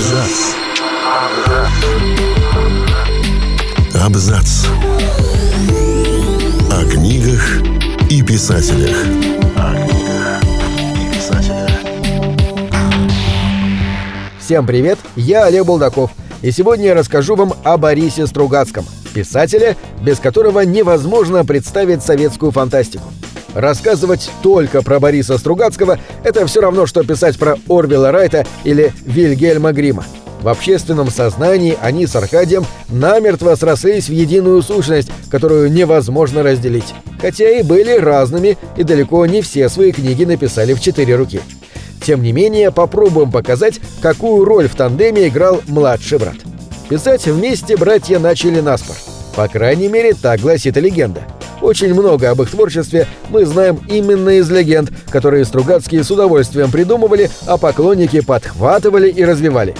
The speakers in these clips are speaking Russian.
Абзац. Абзац. О книгах и писателях. О книгах и писателях. Всем привет, я Олег Булдаков, и сегодня я расскажу вам о Борисе Стругацком, писателе, без которого невозможно представить советскую фантастику. Рассказывать только про Бориса Стругацкого – это все равно, что писать про Орвела Райта или Вильгельма Грима. В общественном сознании они с Аркадием намертво срослись в единую сущность, которую невозможно разделить. Хотя и были разными, и далеко не все свои книги написали в четыре руки. Тем не менее, попробуем показать, какую роль в тандеме играл младший брат. Писать вместе братья начали наспор. По крайней мере, так гласит легенда. Очень много об их творчестве мы знаем именно из легенд, которые Стругацкие с удовольствием придумывали, а поклонники подхватывали и развивали.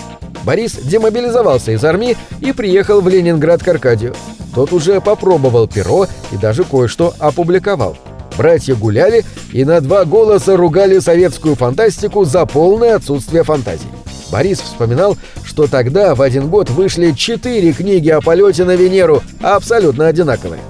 Борис демобилизовался из армии и приехал в Ленинград к Аркадию. Тот уже попробовал перо и даже кое-что опубликовал. Братья гуляли и на два голоса ругали советскую фантастику за полное отсутствие фантазии. Борис вспоминал, что тогда в один год вышли четыре книги о полете на Венеру, абсолютно одинаковые.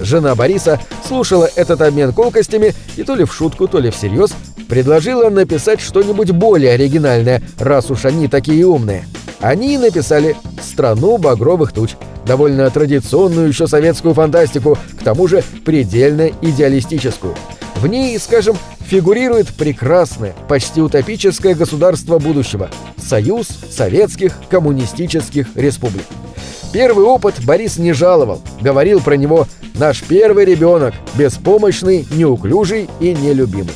Жена Бориса слушала этот обмен колкостями и то ли в шутку, то ли всерьез предложила написать что-нибудь более оригинальное, раз уж они такие умные. Они написали «Страну багровых туч», довольно традиционную еще советскую фантастику, к тому же предельно идеалистическую. В ней, скажем, фигурирует прекрасное, почти утопическое государство будущего – Союз Советских Коммунистических Республик. Первый опыт Борис не жаловал, говорил про него «наш первый ребенок, беспомощный, неуклюжий и нелюбимый».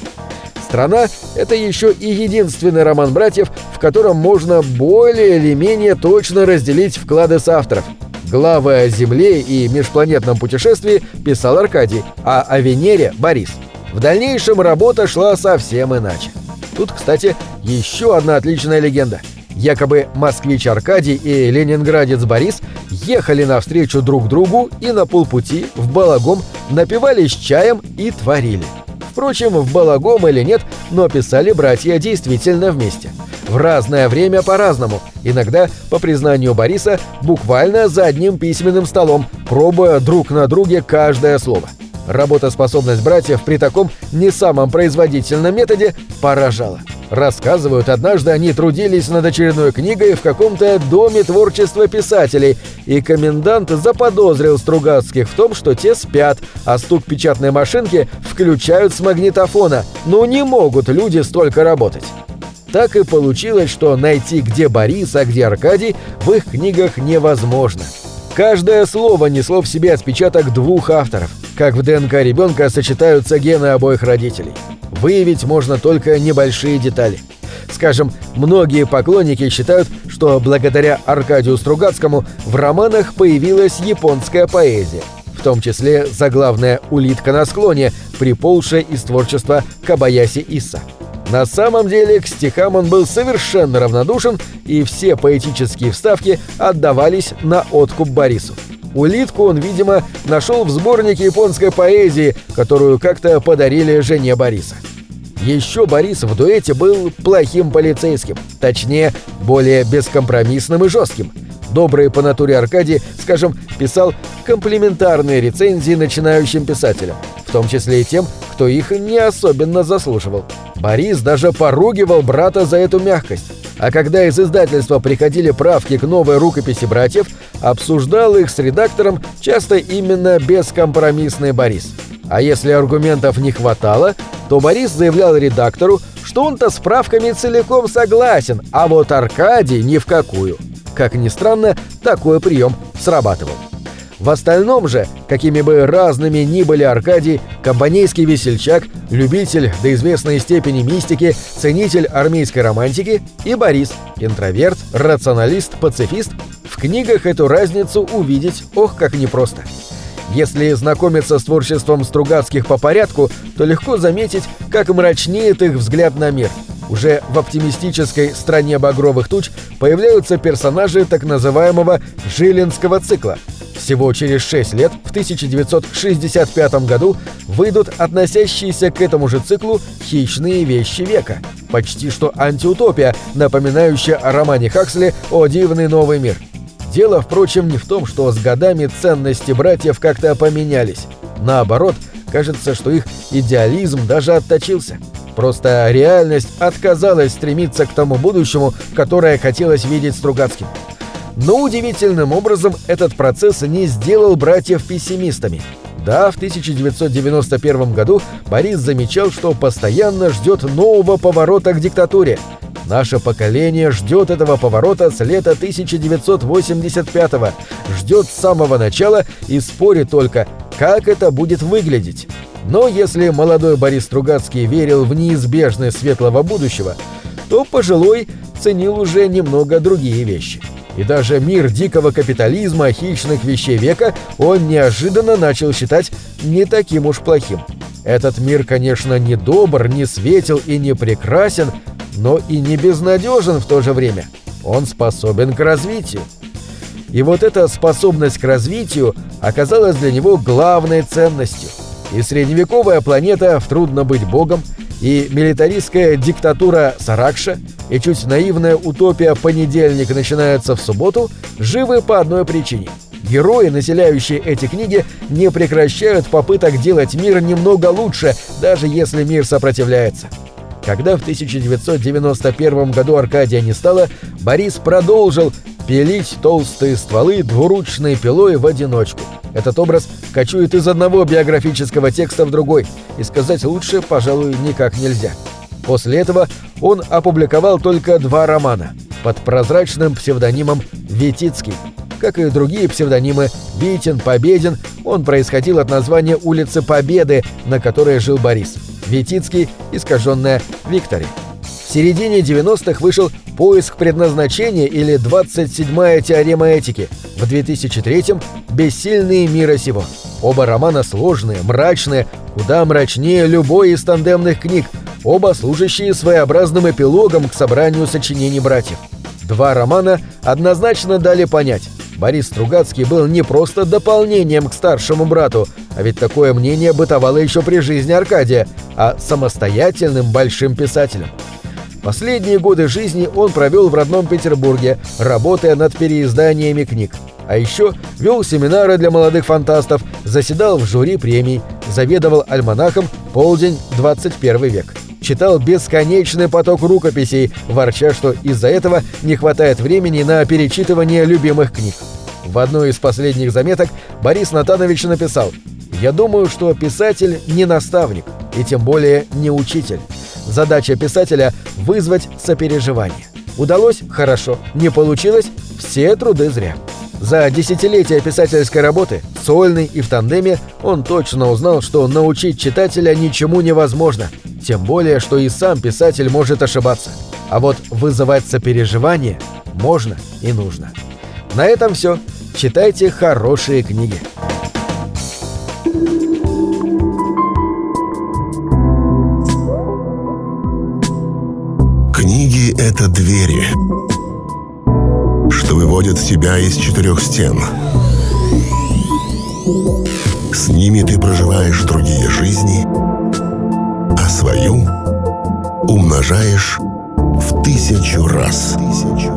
«Страна» — это еще и единственный роман братьев, в котором можно более или менее точно разделить вклады с авторов. Главы о Земле и межпланетном путешествии писал Аркадий, а о Венере — Борис. В дальнейшем работа шла совсем иначе. Тут, кстати, еще одна отличная легенда. Якобы москвич Аркадий и ленинградец Борис ехали навстречу друг другу и на полпути в балагом напивались чаем и творили. Впрочем, в балагом или нет, но писали братья действительно вместе. В разное время по-разному, иногда, по признанию Бориса, буквально за одним письменным столом, пробуя друг на друге каждое слово. Работоспособность братьев при таком не самом производительном методе поражала. Рассказывают, однажды они трудились над очередной книгой в каком-то доме творчества писателей, и комендант заподозрил Стругацких в том, что те спят, а стук печатной машинки включают с магнитофона. Ну не могут люди столько работать. Так и получилось, что найти, где Борис, а где Аркадий, в их книгах невозможно. Каждое слово несло в себе отпечаток двух авторов, как в ДНК ребенка сочетаются гены обоих родителей. Выявить можно только небольшие детали. Скажем, многие поклонники считают, что благодаря Аркадию Стругацкому в романах появилась японская поэзия, в том числе заглавная «Улитка на склоне», приползшая из творчества Кабаяси Исса. На самом деле к стихам он был совершенно равнодушен, и все поэтические вставки отдавались на откуп Борису. Улитку он, видимо, нашел в сборнике японской поэзии, которую как-то подарили жене Бориса. Еще Борис в дуэте был плохим полицейским, точнее, более бескомпромиссным и жестким. Добрый по натуре Аркадий, скажем, писал комплиментарные рецензии начинающим писателям, в том числе и тем, кто их не особенно заслуживал. Борис даже поругивал брата за эту мягкость. А когда из издательства приходили правки к новой рукописи братьев, обсуждал их с редактором часто именно бескомпромиссный Борис. А если аргументов не хватало, то Борис заявлял редактору, что он-то с правками целиком согласен, а вот Аркадий ни в какую. Как ни странно, такой прием срабатывал. В остальном же, какими бы разными ни были Аркадий, компанейский весельчак, любитель до известной степени мистики, ценитель армейской романтики и Борис, интроверт, рационалист, пацифист, в книгах эту разницу увидеть ох как непросто. Если знакомиться с творчеством Стругацких по порядку, то легко заметить, как мрачнеет их взгляд на мир. Уже в оптимистической «Стране багровых туч» появляются персонажи так называемого «Жилинского цикла», всего через 6 лет, в 1965 году, выйдут относящиеся к этому же циклу «Хищные вещи века». почти что антиутопия, напоминающая о романе Хаксли «О дивный новый мир». Дело, впрочем, не в том, что с годами ценности братьев как-то поменялись. Наоборот, кажется, что их идеализм даже отточился. Просто реальность отказалась стремиться к тому будущему, которое хотелось видеть Стругацким. Но удивительным образом этот процесс не сделал братьев пессимистами. Да, в 1991 году Борис замечал, что постоянно ждет нового поворота к диктатуре. Наше поколение ждет этого поворота с лета 1985-го, ждет с самого начала и спорит только, как это будет выглядеть. Но если молодой Борис Стругацкий верил в неизбежность светлого будущего, то пожилой ценил уже немного другие вещи. И даже мир дикого капитализма, хищных вещей века он неожиданно начал считать не таким уж плохим. Этот мир, конечно, не добр, не светел и не прекрасен, но и не безнадежен в то же время. Он способен к развитию. И вот эта способность к развитию оказалась для него главной ценностью – и средневековая планета в «Трудно быть богом», и милитаристская диктатура Саракша, и чуть наивная утопия «Понедельник начинается в субботу» живы по одной причине. Герои, населяющие эти книги, не прекращают попыток делать мир немного лучше, даже если мир сопротивляется. Когда в 1991 году Аркадия не стало, Борис продолжил пилить толстые стволы двуручной пилой в одиночку. Этот образ кочует из одного биографического текста в другой, и сказать лучше, пожалуй, никак нельзя. После этого он опубликовал только два романа под прозрачным псевдонимом Витицкий. Как и другие псевдонимы Витин, Победин, он происходил от названия улицы Победы, на которой жил Борис. Витицкий, искаженная Виктори. В середине 90-х вышел «Поиск предназначения» или «27-я теорема этики», в 2003-м «Бессильные мира сего». Оба романа сложные, мрачные, куда мрачнее любой из тандемных книг, оба служащие своеобразным эпилогом к собранию сочинений братьев. Два романа однозначно дали понять, Борис Стругацкий был не просто дополнением к старшему брату, а ведь такое мнение бытовало еще при жизни Аркадия, а самостоятельным большим писателем. Последние годы жизни он провел в родном Петербурге, работая над переизданиями книг. А еще вел семинары для молодых фантастов, заседал в жюри премий, заведовал альманахом «Полдень, 21 век». Читал бесконечный поток рукописей, ворча, что из-за этого не хватает времени на перечитывание любимых книг. В одной из последних заметок Борис Натанович написал «Я думаю, что писатель не наставник, и тем более не учитель. Задача писателя – вызвать сопереживание. Удалось – хорошо, не получилось – все труды зря». За десятилетия писательской работы, сольной и в тандеме, он точно узнал, что научить читателя ничему невозможно, тем более, что и сам писатель может ошибаться. А вот вызывать сопереживание можно и нужно. На этом все. Читайте хорошие книги. Книги — это двери что выводят тебя из четырех стен. С ними ты проживаешь другие жизни, а свою умножаешь в тысячу раз. Тысячу.